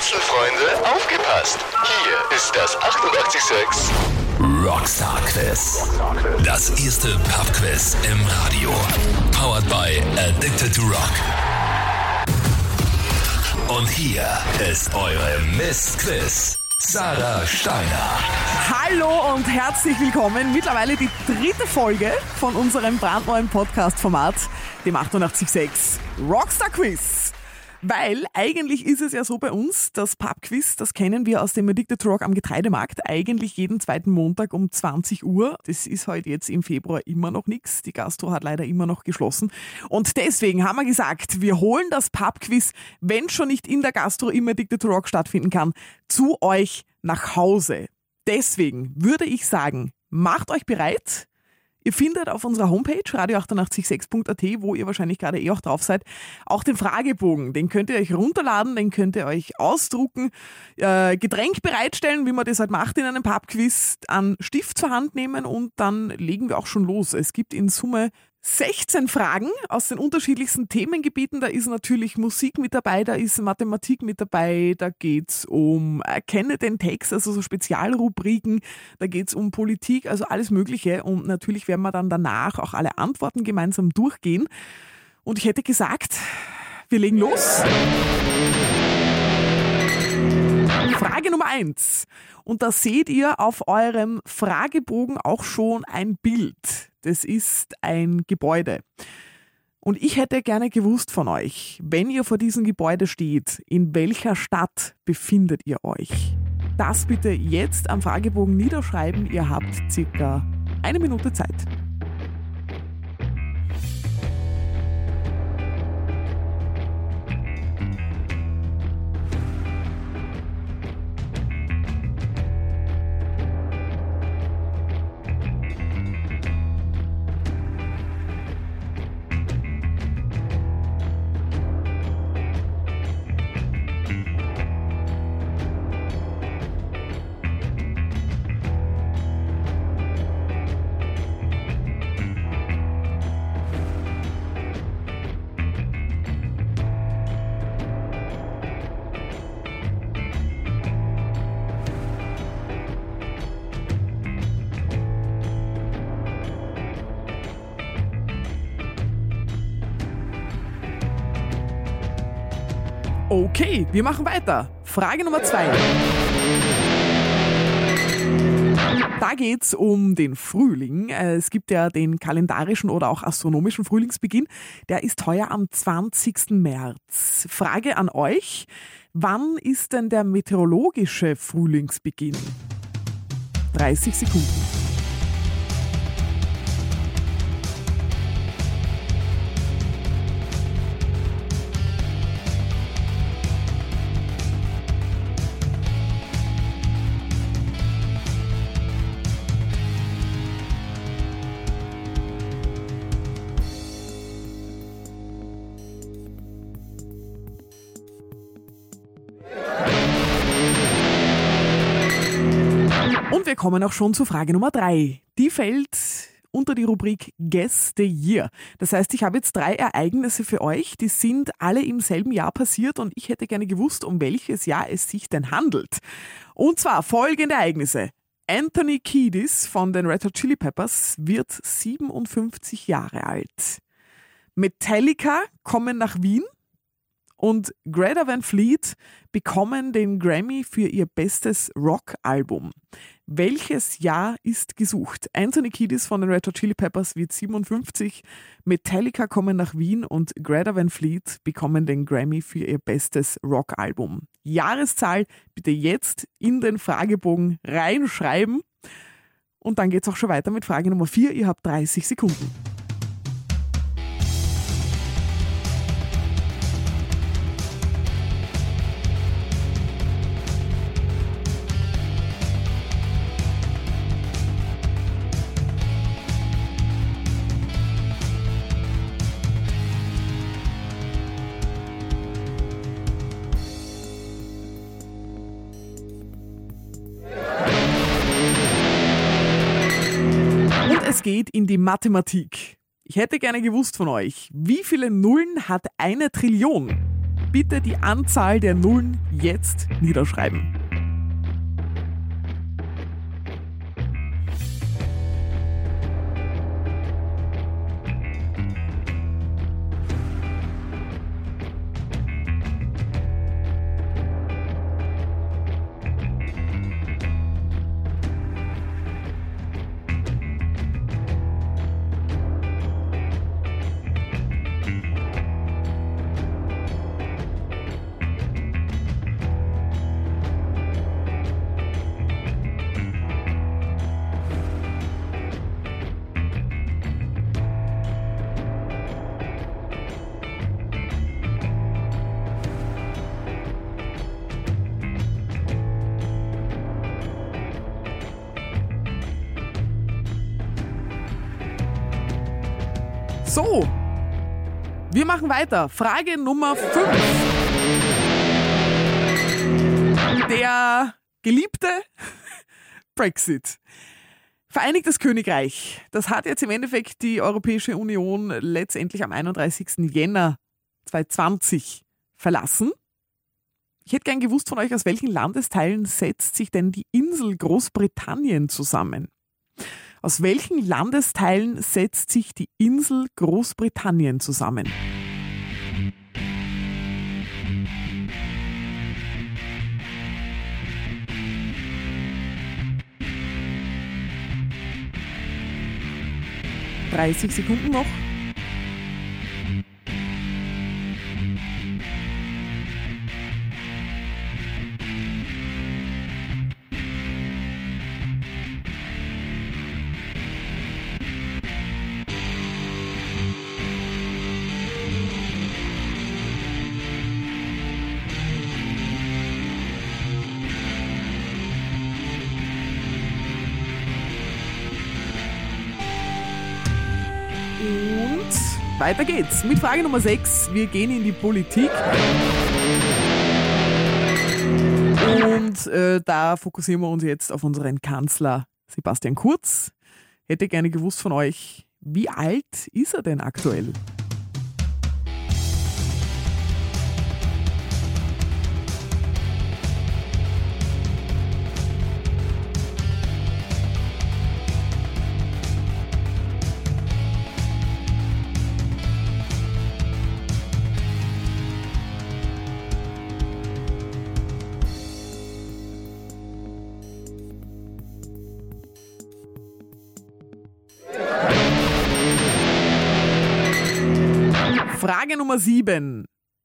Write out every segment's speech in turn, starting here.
Rätselfreunde, aufgepasst! Hier ist das 886 Rockstar Quiz. Das erste Pub-Quiz im Radio. Powered by Addicted to Rock. Und hier ist eure Miss Quiz. Sarah Steiner. Hallo und herzlich willkommen. Mittlerweile die dritte Folge von unserem brandneuen Podcast-Format, dem 886 Rockstar Quiz. Weil eigentlich ist es ja so bei uns, das Pub-Quiz, das kennen wir aus dem Addicted Rock am Getreidemarkt, eigentlich jeden zweiten Montag um 20 Uhr. Das ist heute halt jetzt im Februar immer noch nichts. Die Gastro hat leider immer noch geschlossen. Und deswegen haben wir gesagt, wir holen das Pub-Quiz, wenn schon nicht in der Gastro im Addicted Rock stattfinden kann, zu euch nach Hause. Deswegen würde ich sagen, macht euch bereit, Ihr findet auf unserer Homepage radio886.at, wo ihr wahrscheinlich gerade eh auch drauf seid, auch den Fragebogen. Den könnt ihr euch runterladen, den könnt ihr euch ausdrucken, äh, Getränk bereitstellen, wie man das halt macht in einem Pubquiz, an Stift zur Hand nehmen und dann legen wir auch schon los. Es gibt in Summe 16 Fragen aus den unterschiedlichsten Themengebieten. Da ist natürlich Musik mit dabei, da ist Mathematik mit dabei, da geht's um Erkenne den Text, also so Spezialrubriken, da geht's um Politik, also alles Mögliche. Und natürlich werden wir dann danach auch alle Antworten gemeinsam durchgehen. Und ich hätte gesagt, wir legen los. Frage Nummer eins. Und da seht ihr auf eurem Fragebogen auch schon ein Bild. Das ist ein Gebäude. Und ich hätte gerne gewusst von euch, wenn ihr vor diesem Gebäude steht, in welcher Stadt befindet ihr euch? Das bitte jetzt am Fragebogen niederschreiben. Ihr habt circa eine Minute Zeit. Okay, wir machen weiter. Frage Nummer zwei. Da geht es um den Frühling. Äh, es gibt ja den kalendarischen oder auch astronomischen Frühlingsbeginn. Der ist heuer am 20. März. Frage an euch. Wann ist denn der meteorologische Frühlingsbeginn? 30 Sekunden. Kommen auch schon zu Frage Nummer drei. Die fällt unter die Rubrik Guess the Year. Das heißt, ich habe jetzt drei Ereignisse für euch, die sind alle im selben Jahr passiert und ich hätte gerne gewusst, um welches Jahr es sich denn handelt. Und zwar folgende Ereignisse. Anthony Kiedis von den Red Hot Chili Peppers wird 57 Jahre alt. Metallica kommen nach Wien und Greta Van Fleet bekommen den Grammy für ihr bestes Rock-Album. Welches Jahr ist gesucht? Anthony Kiedis von den Red Hot Chili Peppers wird 57, Metallica kommen nach Wien und Greta Van Fleet bekommen den Grammy für ihr bestes Rock-Album. Jahreszahl bitte jetzt in den Fragebogen reinschreiben. Und dann geht es auch schon weiter mit Frage Nummer 4. Ihr habt 30 Sekunden. Geht in die Mathematik. Ich hätte gerne gewusst von euch, wie viele Nullen hat eine Trillion? bitte die Anzahl der Nullen jetzt niederschreiben. So, wir machen weiter. Frage Nummer 5. Der geliebte Brexit. Vereinigtes Königreich, das hat jetzt im Endeffekt die Europäische Union letztendlich am 31. Jänner 2020 verlassen. Ich hätte gern gewusst von euch, aus welchen Landesteilen setzt sich denn die Insel Großbritannien zusammen? Aus welchen Landesteilen setzt sich die Insel Großbritannien zusammen? Dreißig Sekunden noch. Weiter geht's mit Frage Nummer 6. Wir gehen in die Politik. Und äh, da fokussieren wir uns jetzt auf unseren Kanzler Sebastian Kurz. Hätte gerne gewusst von euch, wie alt ist er denn aktuell? Frage Nummer 7.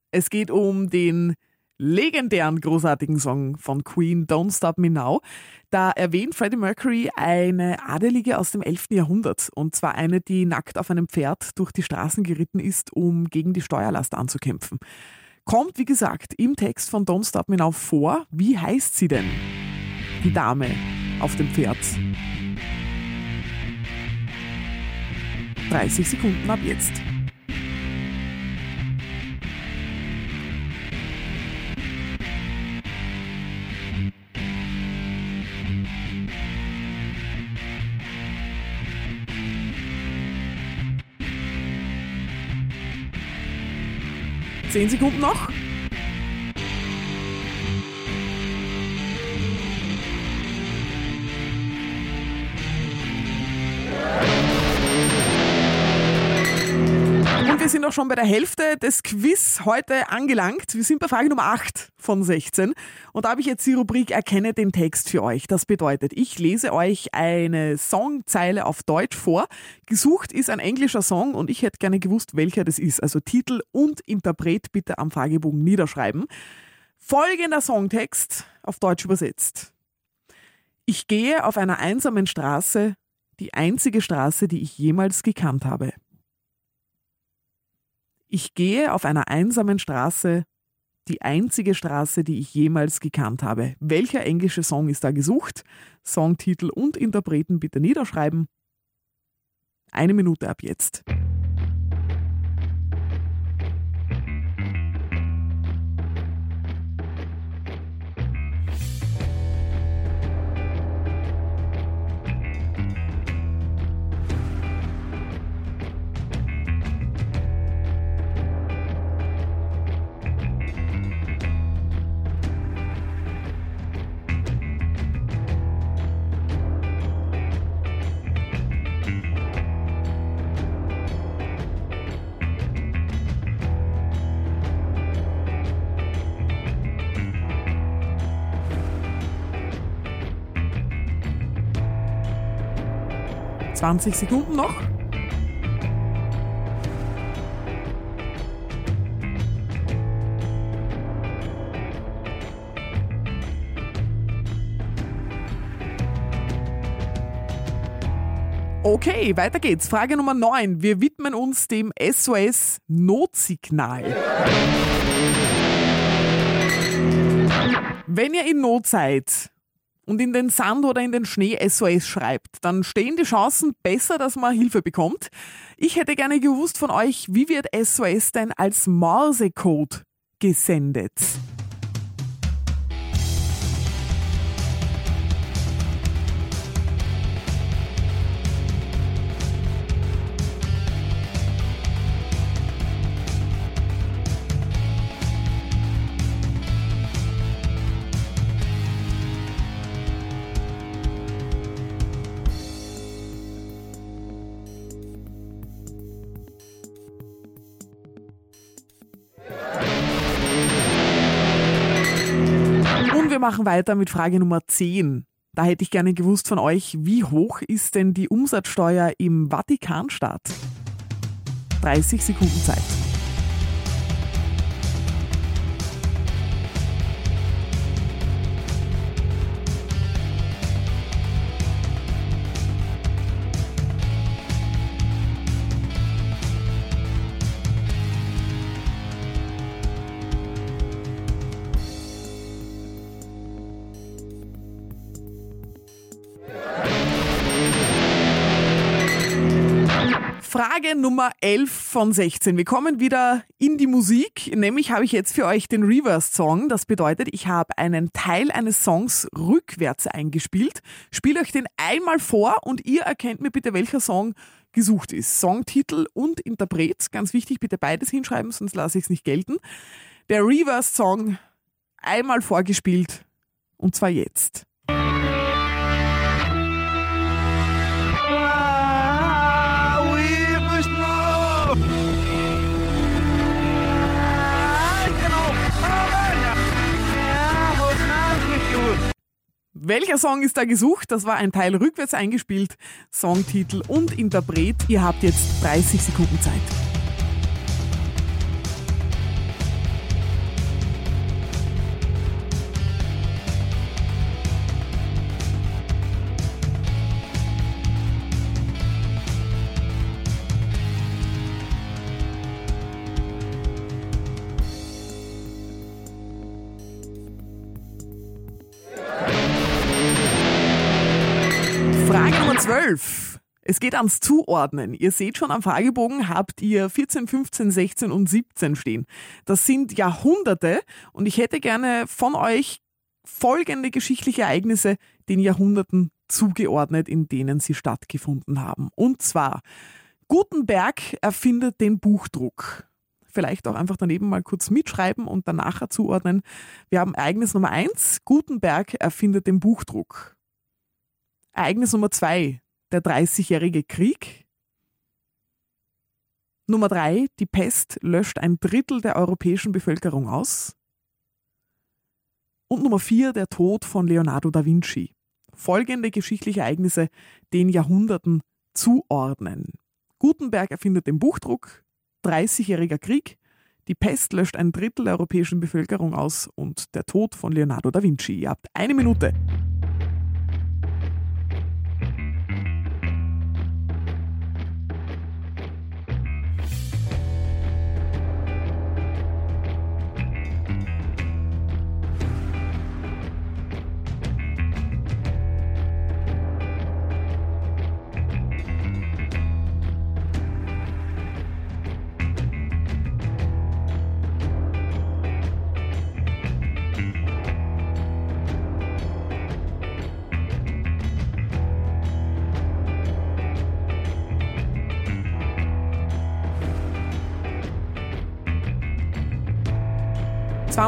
Es geht um den legendären, großartigen Song von Queen, Don't Stop Me Now. Da erwähnt Freddie Mercury eine Adelige aus dem 11. Jahrhundert. Und zwar eine, die nackt auf einem Pferd durch die Straßen geritten ist, um gegen die Steuerlast anzukämpfen. Kommt, wie gesagt, im Text von Don't Stop Me Now vor. Wie heißt sie denn? Die Dame auf dem Pferd. 30 Sekunden ab jetzt. Zehn Sekunden noch. Sind auch schon bei der Hälfte des Quiz heute angelangt. Wir sind bei Frage Nummer 8 von 16. Und da habe ich jetzt die Rubrik Erkenne den Text für euch. Das bedeutet, ich lese euch eine Songzeile auf Deutsch vor. Gesucht ist ein englischer Song und ich hätte gerne gewusst, welcher das ist. Also Titel und Interpret bitte am Fragebogen niederschreiben. Folgender Songtext auf Deutsch übersetzt. Ich gehe auf einer einsamen Straße, die einzige Straße, die ich jemals gekannt habe. Ich gehe auf einer einsamen Straße, die einzige Straße, die ich jemals gekannt habe. Welcher englische Song ist da gesucht? Songtitel und Interpreten bitte niederschreiben. Eine Minute ab jetzt. 20 Sekunden noch. Okay, weiter geht's. Frage Nummer 9. Wir widmen uns dem SOS Notsignal. Wenn ihr in Not seid und in den Sand oder in den Schnee SOS schreibt, dann stehen die Chancen besser, dass man Hilfe bekommt. Ich hätte gerne gewusst von euch, wie wird SOS denn als Morsecode gesendet? Machen weiter mit Frage Nummer 10. Da hätte ich gerne gewusst von euch, wie hoch ist denn die Umsatzsteuer im Vatikanstaat? 30 Sekunden Zeit. Frage Nummer 11 von 16. Wir kommen wieder in die Musik. Nämlich habe ich jetzt für euch den Reverse-Song. Das bedeutet, ich habe einen Teil eines Songs rückwärts eingespielt. Spiele euch den einmal vor und ihr erkennt mir bitte, welcher Song gesucht ist. Songtitel und Interpret. Ganz wichtig, bitte beides hinschreiben, sonst lasse ich es nicht gelten. Der Reverse-Song einmal vorgespielt und zwar jetzt. Welcher Song ist da gesucht? Das war ein Teil rückwärts eingespielt. Songtitel und Interpret. Ihr habt jetzt 30 Sekunden Zeit. 12. Es geht ans Zuordnen. Ihr seht schon am Fragebogen habt ihr 14, 15, 16 und 17 stehen. Das sind Jahrhunderte und ich hätte gerne von euch folgende geschichtliche Ereignisse den Jahrhunderten zugeordnet, in denen sie stattgefunden haben. Und zwar Gutenberg erfindet den Buchdruck. Vielleicht auch einfach daneben mal kurz mitschreiben und danach zuordnen. Wir haben Ereignis Nummer 1. Gutenberg erfindet den Buchdruck. Ereignis Nummer zwei, der Dreißigjährige Krieg. Nummer drei, die Pest löscht ein Drittel der europäischen Bevölkerung aus. Und Nummer vier, der Tod von Leonardo da Vinci. Folgende geschichtliche Ereignisse den Jahrhunderten zuordnen. Gutenberg erfindet den Buchdruck, Dreißigjähriger Krieg, die Pest löscht ein Drittel der europäischen Bevölkerung aus und der Tod von Leonardo da Vinci. Ihr habt eine Minute.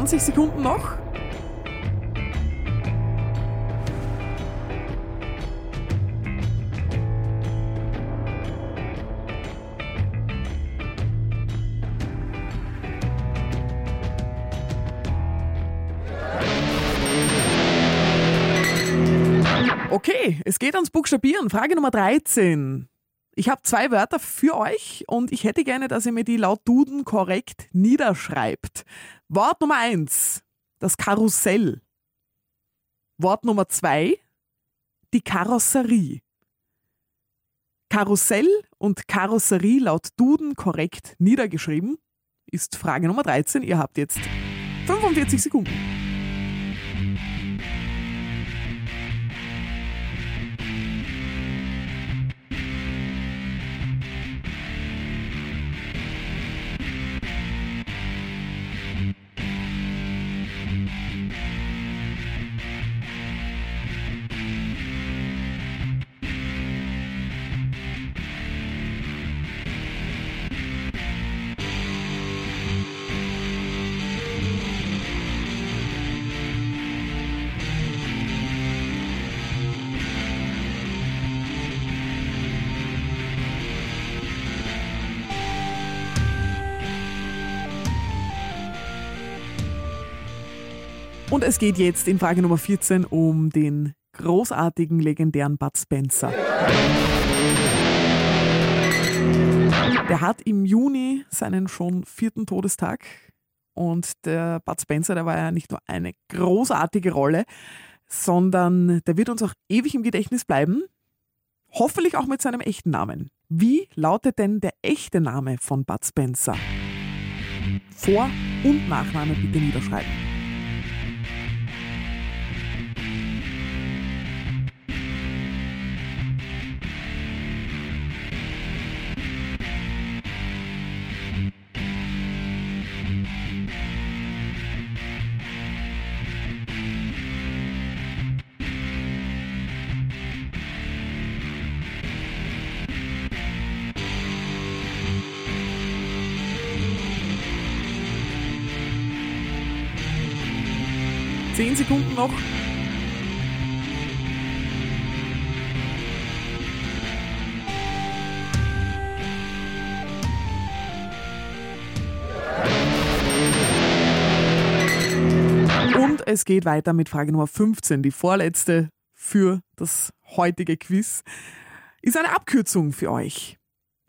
20 Sekunden noch. Okay, es geht ans Buchstabieren. Frage Nummer 13. Ich habe zwei Wörter für euch und ich hätte gerne, dass ihr mir die laut Duden korrekt niederschreibt. Wort Nummer 1, das Karussell. Wort Nummer 2, die Karosserie. Karussell und Karosserie laut Duden korrekt niedergeschrieben ist Frage Nummer 13. Ihr habt jetzt 45 Sekunden. Und es geht jetzt in Frage Nummer 14 um den großartigen, legendären Bud Spencer. Der hat im Juni seinen schon vierten Todestag. Und der Bud Spencer, der war ja nicht nur eine großartige Rolle, sondern der wird uns auch ewig im Gedächtnis bleiben. Hoffentlich auch mit seinem echten Namen. Wie lautet denn der echte Name von Bud Spencer? Vor- und Nachname bitte niederschreiben. Sekunden noch. Und es geht weiter mit Frage Nummer 15, die vorletzte für das heutige Quiz. Ist eine Abkürzung für euch.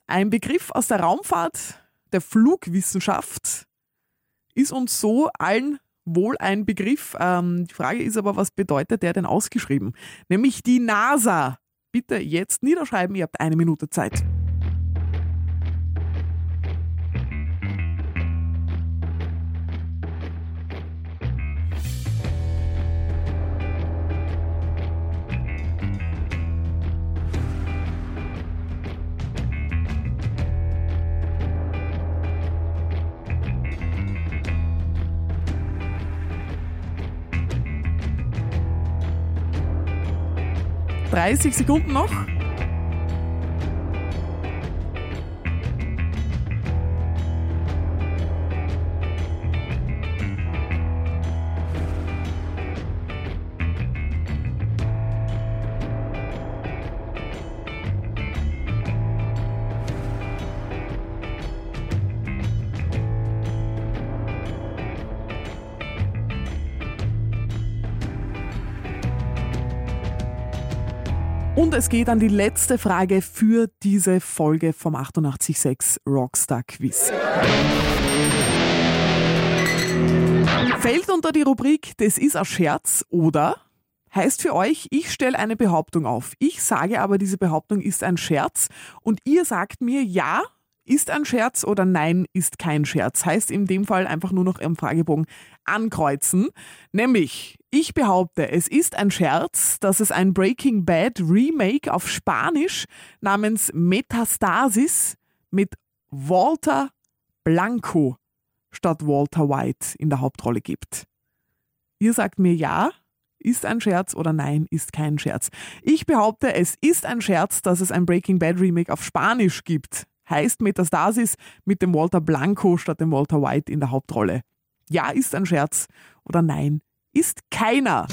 Ein Begriff aus der Raumfahrt, der Flugwissenschaft, ist uns so allen wohl ein Begriff. Ähm, die Frage ist aber, was bedeutet der denn ausgeschrieben? Nämlich die NASA. Bitte jetzt niederschreiben, ihr habt eine Minute Zeit. Dreißig Sekunden noch. Und es geht an die letzte Frage für diese Folge vom 886 Rockstar Quiz. Fällt unter die Rubrik Das ist ein Scherz oder heißt für euch, ich stelle eine Behauptung auf. Ich sage aber, diese Behauptung ist ein Scherz und ihr sagt mir ja, ist ein Scherz oder nein, ist kein Scherz. Heißt in dem Fall einfach nur noch im Fragebogen ankreuzen. Nämlich, ich behaupte, es ist ein Scherz, dass es ein Breaking Bad Remake auf Spanisch namens Metastasis mit Walter Blanco statt Walter White in der Hauptrolle gibt. Ihr sagt mir ja, ist ein Scherz oder nein, ist kein Scherz. Ich behaupte, es ist ein Scherz, dass es ein Breaking Bad Remake auf Spanisch gibt heißt Metastasis mit dem Walter Blanco statt dem Walter White in der Hauptrolle. Ja, ist ein Scherz oder nein, ist keiner.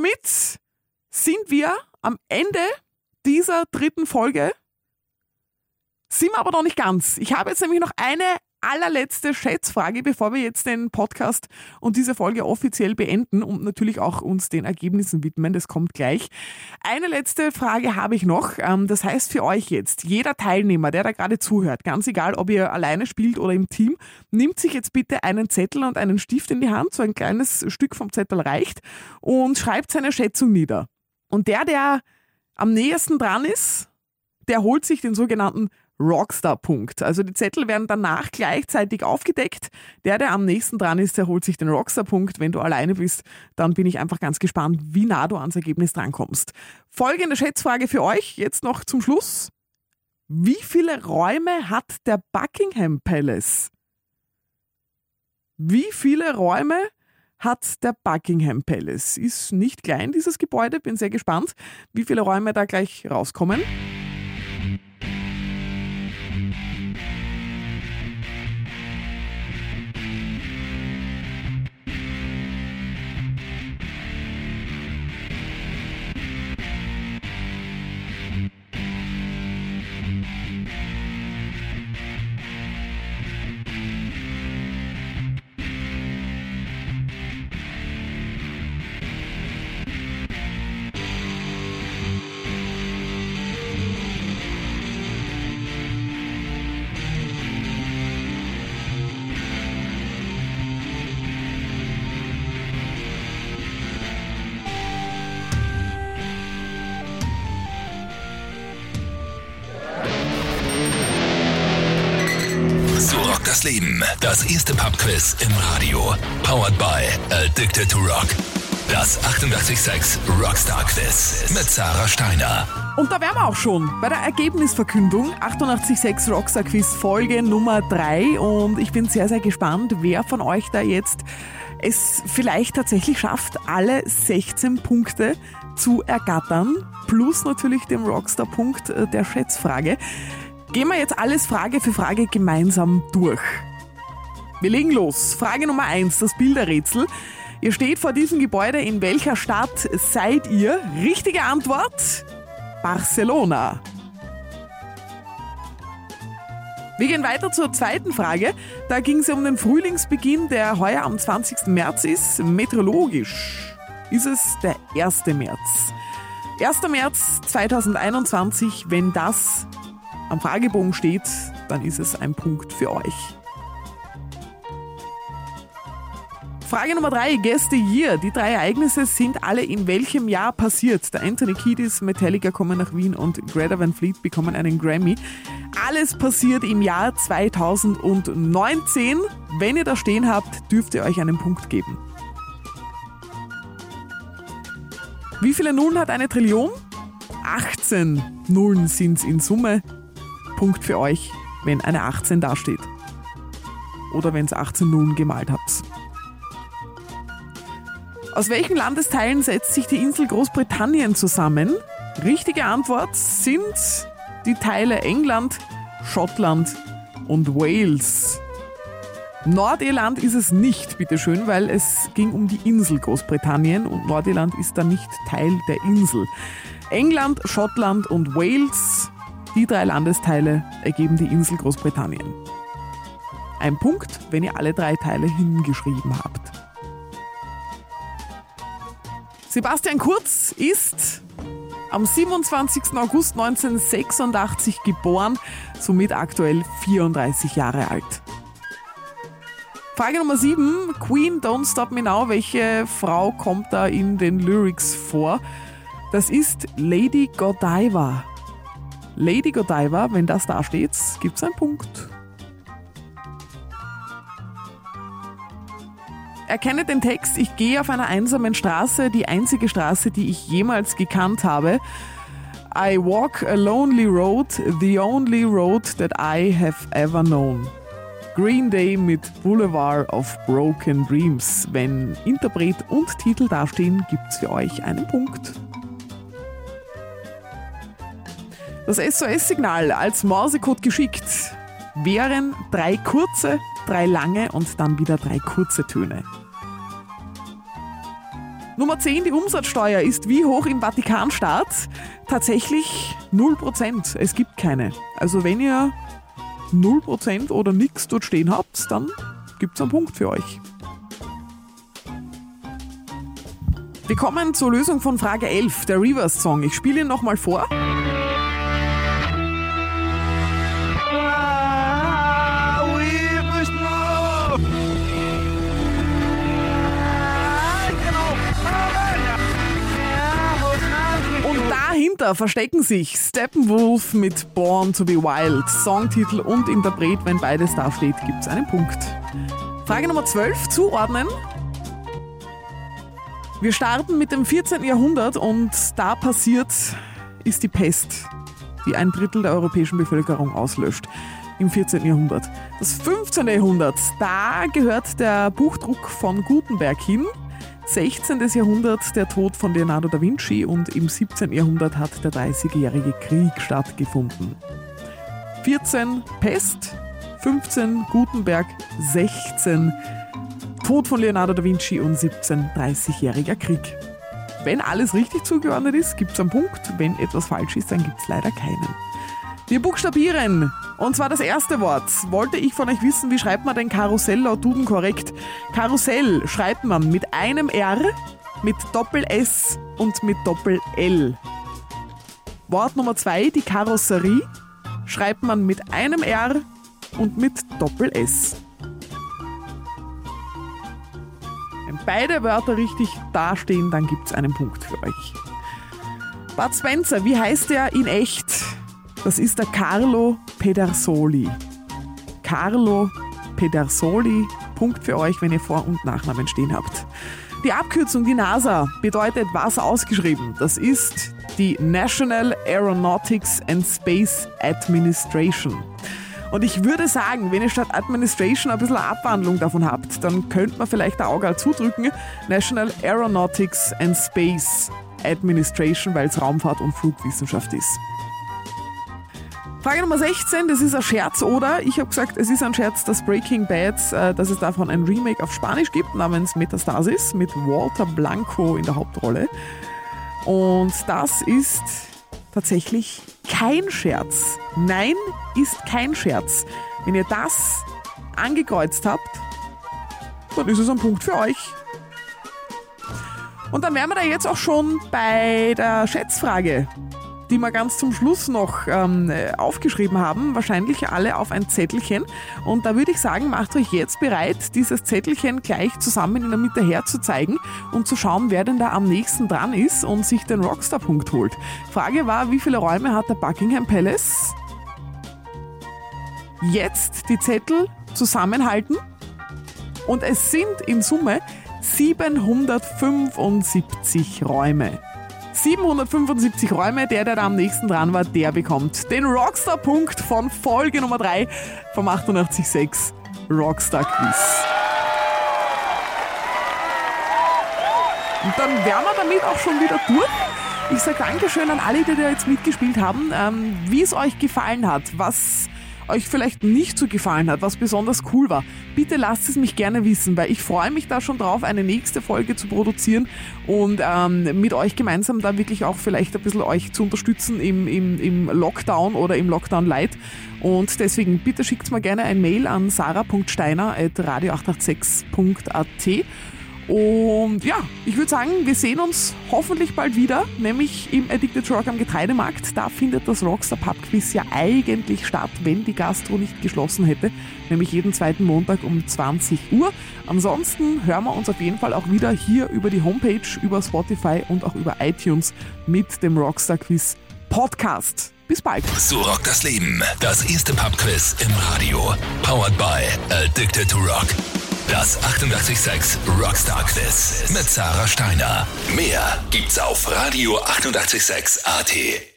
Somit sind wir am Ende dieser dritten Folge. Sind wir aber noch nicht ganz. Ich habe jetzt nämlich noch eine allerletzte Schätzfrage, bevor wir jetzt den Podcast und diese Folge offiziell beenden und natürlich auch uns den Ergebnissen widmen. Das kommt gleich. Eine letzte Frage habe ich noch. Ähm, das heißt für euch jetzt, jeder Teilnehmer, der da gerade zuhört, ganz egal, ob ihr alleine spielt oder im Team, nimmt sich jetzt bitte einen Zettel und einen Stift in die Hand. So ein kleines Stück vom Zettel reicht und schreibt seine Schätzung nieder. Und der, der am nächsten dran ist, der holt sich den sogenannten Rockstar-Punkt. Also die Zettel werden danach gleichzeitig aufgedeckt. Der, der am nächsten dran ist, der holt sich den Rockstar-Punkt. Wenn du alleine bist, dann bin ich einfach ganz gespannt, wie nah du ans Ergebnis drankommst. Folgende Schätzfrage für euch, jetzt noch zum Schluss. Wie viele Räume hat der Buckingham Palace? Wie viele Räume hat der Buckingham Palace? Ist nicht klein, dieses Gebäude. Bin sehr gespannt, wie viele Räume da gleich rauskommen. Das Leben. Das erste Pubquiz im Radio. Powered by Addicted to Rock. Das 886 Rockstar Quiz mit Sarah Steiner. Und da wären wir auch schon bei der Ergebnisverkündung 886 Rockstar Quiz Folge Nummer 3 und ich bin sehr, sehr gespannt, wer von euch da jetzt es vielleicht tatsächlich schafft, alle 16 Punkte zu ergattern, plus natürlich dem Rockstar-Punkt äh, der Schätzfrage. Gehen wir jetzt alles Frage für Frage gemeinsam durch. Wir legen los. Frage Nummer 1, das Bilderrätsel. Ihr steht vor diesem Gebäude. In welcher Stadt seid ihr? Richtige Antwort: Barcelona. Wir gehen weiter zur zweiten Frage. Da ging es um den Frühlingsbeginn, der heuer am 20. März ist. Meteorologisch ist es der 1. März. 1. März 2021, wenn das am Fragebogen steht, dann ist es ein Punkt für euch. Frage Nummer drei, Guess the Year. Die drei Ereignisse sind alle in welchem Jahr passiert? Der Anthony Kiedis, Metallica kommen nach Wien und Greta Van Fleet bekommen einen Grammy. Alles passiert im Jahr 2019. Wenn ihr da stehen habt, dürft ihr euch einen Punkt geben. Wie viele Nullen hat eine Trillion? 18 Nullen sind es in Summe. Punkt für euch, wenn eine 18 dasteht. Oder wenn es 18 Nullen gemalt habt. Aus welchen Landesteilen setzt sich die Insel Großbritannien zusammen? Richtige Antwort sind die Teile England, Schottland und Wales. Nordirland ist es nicht, bitteschön, weil es ging um die Insel Großbritannien und Nordirland ist dann nicht Teil der Insel. England, Schottland und Wales, die drei Landesteile ergeben die Insel Großbritannien. Ein Punkt, wenn ihr alle drei Teile hingeschrieben habt. Sebastian Kurz ist am 27. August 1986 geboren, somit aktuell 34 Jahre alt. Frage Nummer 7, Queen Don't Stop Me Now. Welche Frau kommt da in den Lyrics vor? Das ist Lady Godiva. Lady Godiva, wenn das da steht, gibt es einen Punkt. Erkenne den Text, ich gehe auf einer einsamen Straße, die einzige Straße, die ich jemals gekannt habe. I walk a lonely road, the only road that I have ever known. Green Day mit Boulevard of Broken Dreams. Wenn Interpret und Titel dastehen, gibt's für euch einen Punkt. Das SOS-Signal als Mausecode geschickt wären drei kurze, drei lange und dann wieder drei kurze Töne. Nummer 10, die Umsatzsteuer ist wie hoch im Vatikanstaat? Tatsächlich 0%. Es gibt keine. Also wenn ihr 0% oder nichts dort stehen habt, dann gibt es einen Punkt für euch. Wir kommen zur Lösung von Frage 11, der Reverse-Song. Ich spiele ihn nochmal vor. Dahinter verstecken sich Steppenwolf mit Born to be Wild. Songtitel und Interpret, wenn beides da steht, gibt es einen Punkt. Frage Nummer 12, zuordnen. Wir starten mit dem 14. Jahrhundert und da passiert ist die Pest, die ein Drittel der europäischen Bevölkerung auslöscht im 14. Jahrhundert. Das 15. Jahrhundert, da gehört der Buchdruck von Gutenberg hin. 16. Jahrhundert der Tod von Leonardo da Vinci und im 17. Jahrhundert hat der 30-jährige Krieg stattgefunden. 14 Pest, 15 Gutenberg, 16 Tod von Leonardo da Vinci und 17 30-jähriger Krieg. Wenn alles richtig zugeordnet ist, gibt es einen Punkt. Wenn etwas falsch ist, dann gibt es leider keinen. Wir buchstabieren. Und zwar das erste Wort. Wollte ich von euch wissen, wie schreibt man denn Karussell laut Duden korrekt? Karussell schreibt man mit einem R, mit Doppel-S und mit Doppel-L. Wort Nummer zwei, die Karosserie, schreibt man mit einem R und mit Doppel-S. Wenn beide Wörter richtig dastehen, dann gibt es einen Punkt für euch. Bud Spencer, wie heißt der in echt? Das ist der Carlo Pedersoli. Carlo Pedersoli. Punkt für euch, wenn ihr Vor- und Nachnamen stehen habt. Die Abkürzung, die NASA, bedeutet was ausgeschrieben? Das ist die National Aeronautics and Space Administration. Und ich würde sagen, wenn ihr statt Administration ein bisschen eine Abwandlung davon habt, dann könnte man vielleicht ein Auge zudrücken. National Aeronautics and Space Administration, weil es Raumfahrt und Flugwissenschaft ist. Frage Nummer 16, das ist ein Scherz, oder? Ich habe gesagt, es ist ein Scherz, dass Breaking Bad, äh, dass es davon ein Remake auf Spanisch gibt, namens Metastasis, mit Walter Blanco in der Hauptrolle. Und das ist tatsächlich kein Scherz. Nein, ist kein Scherz. Wenn ihr das angekreuzt habt, dann ist es ein Punkt für euch. Und dann wären wir da jetzt auch schon bei der Schätzfrage, die wir ganz zum Schluss noch ähm, aufgeschrieben haben, wahrscheinlich alle auf ein Zettelchen. Und da würde ich sagen, macht euch jetzt bereit, dieses Zettelchen gleich zusammen in der Mitte herzuzeigen und zu schauen, wer denn da am nächsten dran ist und sich den Rockstar-Punkt holt. Frage war, wie viele Räume hat der Buckingham Palace? Jetzt die Zettel zusammenhalten und es sind in Summe 775 Räume. 775 Räume, der, der da am nächsten dran war, der bekommt den Rockstar-Punkt von Folge Nummer 3 vom 886 Rockstar Quiz. Und dann wären wir damit auch schon wieder durch. Ich sage Dankeschön an alle, die da jetzt mitgespielt haben, ähm, wie es euch gefallen hat, was euch vielleicht nicht so gefallen hat, was besonders cool war, bitte lasst es mich gerne wissen, weil ich freue mich da schon drauf, eine nächste Folge zu produzieren und ähm, mit euch gemeinsam da wirklich auch vielleicht ein bisschen euch zu unterstützen im, im, im Lockdown oder im Lockdown Light. Und deswegen bitte schickt mir gerne ein Mail an sarah.steiner.radio886.at und ja, ich würde sagen, wir sehen uns hoffentlich bald wieder, nämlich im Addicted Rock am Getreidemarkt. Da findet das Rockstar Pub Quiz ja eigentlich statt, wenn die Gastro nicht geschlossen hätte, nämlich jeden zweiten Montag um 20 Uhr. Ansonsten hören wir uns auf jeden Fall auch wieder hier über die Homepage, über Spotify und auch über iTunes mit dem Rockstar Quiz Podcast. Bis bald. So rockt das Leben. Das erste Pub-Quiz im Radio. Powered by Addicted to Rock. Das 886 Rockstar Quiz mit Sarah Steiner. Mehr gibt's auf Radio 886 AT.